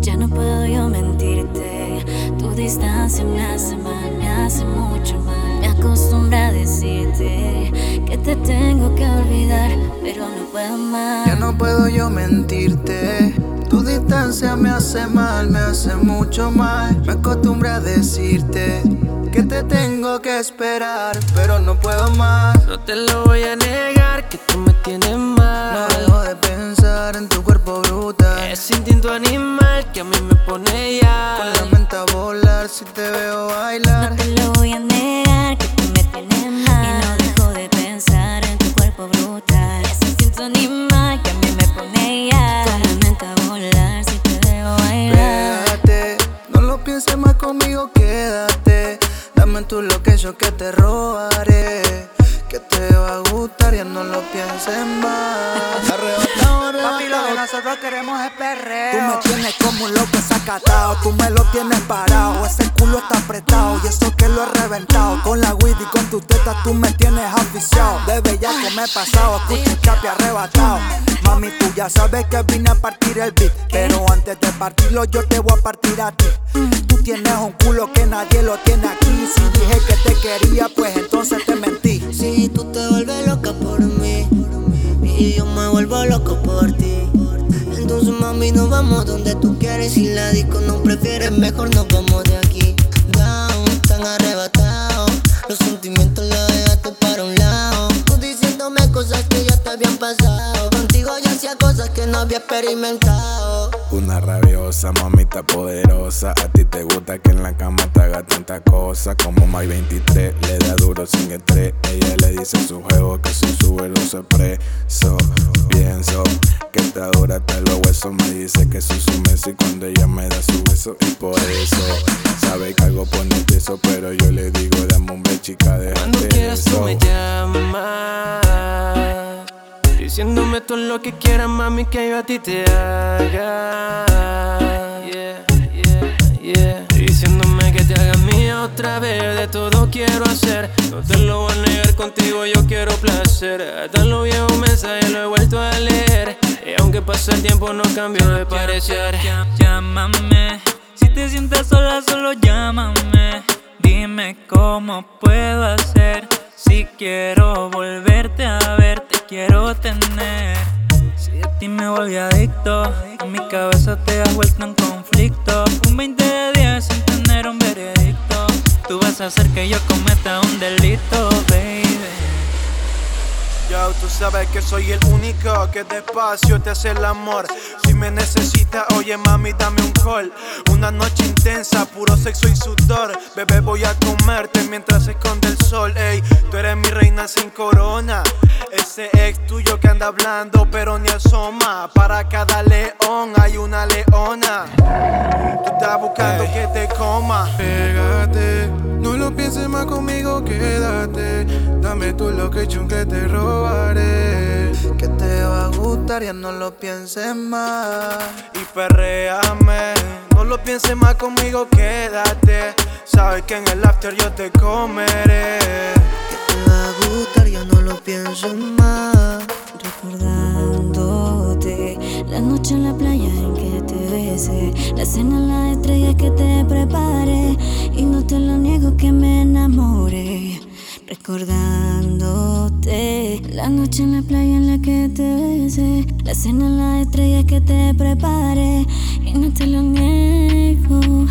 Ya no puedo yo mentirte, tu distancia me hace mal, me hace mucho mal. Me acostumbro a decirte que te tengo que olvidar, pero no puedo más. Ya no puedo yo mentirte, tu distancia me hace mal, me hace mucho mal. Me acostumbro a decirte que te tengo que esperar, pero no puedo más. No te lo voy a negar, que tú me tienes mal. No dejo de pensar en tu cuerpo brutal. Es instinto animal que a mí me pone ya. Con la mente a volar si te veo bailar. No te lo voy a negar, que tú me tienes mal. Y no dejo de pensar en tu cuerpo brutal. Ese instinto animal que a mí me pone ya. Con la mente a volar si te veo bailar. Pégate, no lo pienses más conmigo, quédate. Dame tu location que te robaré. Que te va a gustar, ya no lo pienses más. Arrebatado, Papi, lo que nosotros queremos como un loco sacatao, tú me lo tienes parado, ese culo está apretado y eso que lo he reventado. Con la weed y con tus tetas tú me tienes aficiado. De que me he pasado, escucha el chapi arrebatado. Mami, tú ya sabes que vine a partir el beat, pero antes de partirlo yo te voy a partir a ti. Tú tienes un culo que nadie lo tiene aquí. Si dije que te quería, pues entonces te mentí. Si tú te vuelves loca por mí y yo me vuelvo loco por ti. Mami nos vamos donde tú quieres y la disco no prefieres mejor nos vamos de aquí. Down, tan arrebatado, los sentimientos los dejaste para un lado. Tú diciéndome cosas que ya te habían pasado. Contigo yo hacía cosas que no había experimentado. Una rabiosa, mamita poderosa. A ti te gusta que en la cama te haga tanta cosa. Como My 23, le da duro sin estrés. Ella le dice a su juego que si sube que está dura huesos. Me dice que soy su Messi cuando ella me da su beso. Y por eso sabe que algo pone el peso. Pero yo le digo, dame un beso, chica, Cuando déjate quieras tú eso. me llamas Diciéndome todo lo que quieras, mami, que yo a ti te haga Yeah, yeah, yeah Diciéndome que te haga mía otra vez De todo quiero hacer No te lo voy a negar, contigo yo quiero placer Hasta los viejos mensajes lo tiempo no cambio de parecer Llá- Llámame, si te sientes sola solo llámame. Dime cómo puedo hacer. Si quiero volverte a ver, te quiero tener. Si de ti me volví adicto, a mi cabeza te has vuelto en conflicto. Un 20 de 10 sin tener un veredicto. Tú vas a hacer que yo cometa un delito, baby. Yo, tú sabes que soy el único que despacio te hace el amor. Si me necesitas, oye mami, dame un call. Una noche intensa, puro sexo y sudor. Bebé, voy a comerte mientras se esconde el sol. Ey, tú eres mi reina sin corona. Ese ex tuyo que anda hablando, pero ni asoma. Para cada león hay una leona. Tú estás buscando que te coma. Pégate, no lo pienses más conmigo, quédate. Dame tu location que te robaré. Que te va a gustar, ya no lo pienses más. y perréame. No lo pienses más conmigo, quédate. Sabes que en el after yo te comeré. Te va a gustar, ya no lo pienso más. Recordándote la noche en la playa en que te besé, la cena en la estrella que te preparé y no te lo niego que me enamoré. Recordándote la noche en la playa en la que te besé, la cena en las estrellas que te preparé y no te lo niego.